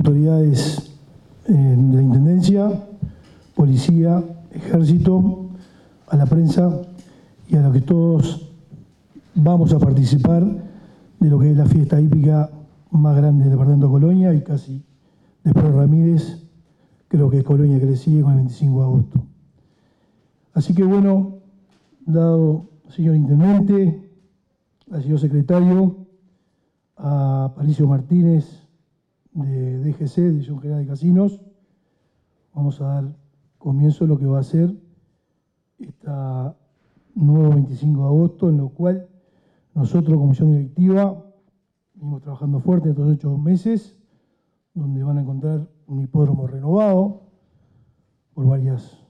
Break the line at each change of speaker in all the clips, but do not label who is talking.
autoridades eh, de la Intendencia, policía, ejército, a la prensa y a los que todos vamos a participar de lo que es la fiesta hípica más grande del departamento de Colonia y casi después de Ramírez, creo que es Colonia que le sigue con el 25 de agosto. Así que bueno, dado señor Intendente, al señor Secretario, a Palicio Martínez de DGC, Dirección General de Casinos, vamos a dar comienzo a lo que va a ser esta nuevo 25 de agosto, en lo cual nosotros, Comisión Directiva, venimos trabajando fuerte estos ocho meses, donde van a encontrar un hipódromo renovado por varias,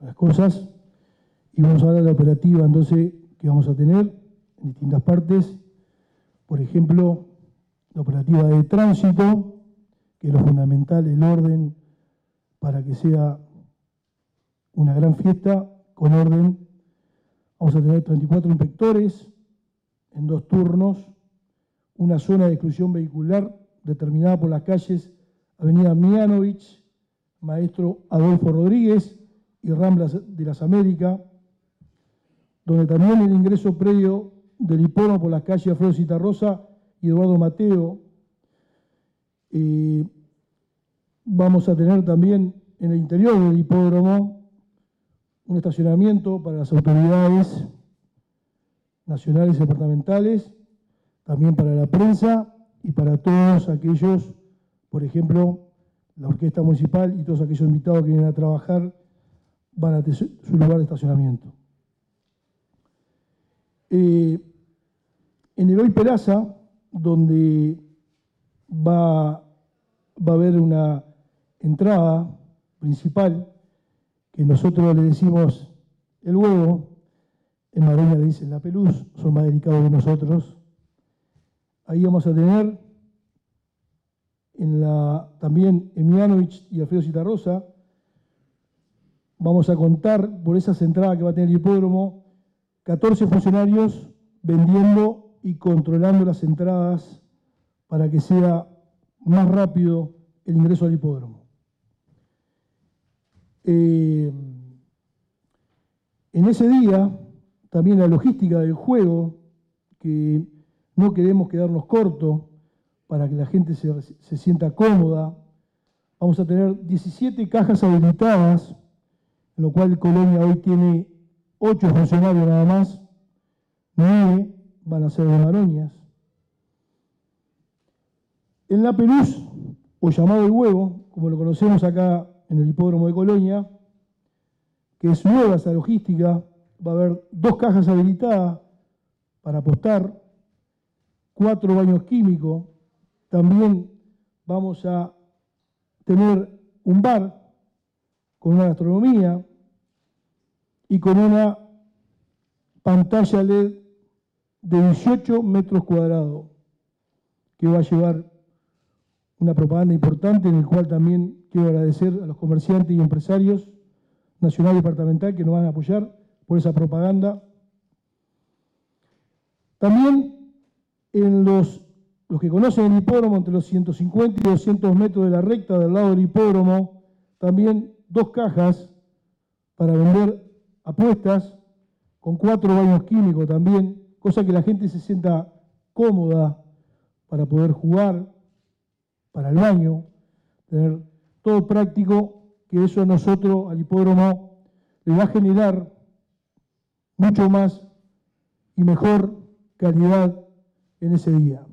varias cosas, y vamos a hablar de la operativa entonces que vamos a tener en distintas partes, por ejemplo, la operativa de tránsito, que lo fundamental, el orden para que sea una gran fiesta con orden. Vamos a tener 34 inspectores en dos turnos, una zona de exclusión vehicular determinada por las calles Avenida Mianovich, Maestro Adolfo Rodríguez y Ramblas de las Américas, donde también el ingreso previo del hipódromo por las calles Alfredo Citarrosa y Eduardo Mateo. Vamos a tener también en el interior del hipódromo un estacionamiento para las autoridades nacionales y departamentales, también para la prensa y para todos aquellos, por ejemplo, la orquesta municipal y todos aquellos invitados que vienen a trabajar van a tener su lugar de estacionamiento. Eh, en el Hoy Peraza, donde va, va a haber una entrada principal, que nosotros le decimos el huevo, en Maroña le dicen la peluz, son más delicados que nosotros. Ahí vamos a tener en la, también Emianovich y Alfredo Citarrosa, vamos a contar por esas entradas que va a tener el hipódromo, 14 funcionarios vendiendo y controlando las entradas para que sea más rápido el ingreso al hipódromo. Eh, en ese día, también la logística del juego, que no queremos quedarnos cortos para que la gente se, se sienta cómoda. Vamos a tener 17 cajas habilitadas, en lo cual Colonia hoy tiene 8 funcionarios nada más, 9 van a ser de Maroñas. En la Pelús, o llamado el huevo, como lo conocemos acá en el hipódromo de Colonia, que es nueva esa logística, va a haber dos cajas habilitadas para apostar, cuatro baños químicos, también vamos a tener un bar con una gastronomía y con una pantalla LED de 18 metros cuadrados que va a llevar una propaganda importante en el cual también quiero agradecer a los comerciantes y empresarios nacional y departamental que nos van a apoyar por esa propaganda. También en los, los que conocen el hipódromo, entre los 150 y 200 metros de la recta del lado del hipódromo, también dos cajas para vender apuestas con cuatro baños químicos también, cosa que la gente se sienta cómoda para poder jugar, para el baño, tener todo práctico, que eso a nosotros, al hipódromo, le va a generar mucho más y mejor calidad en ese día.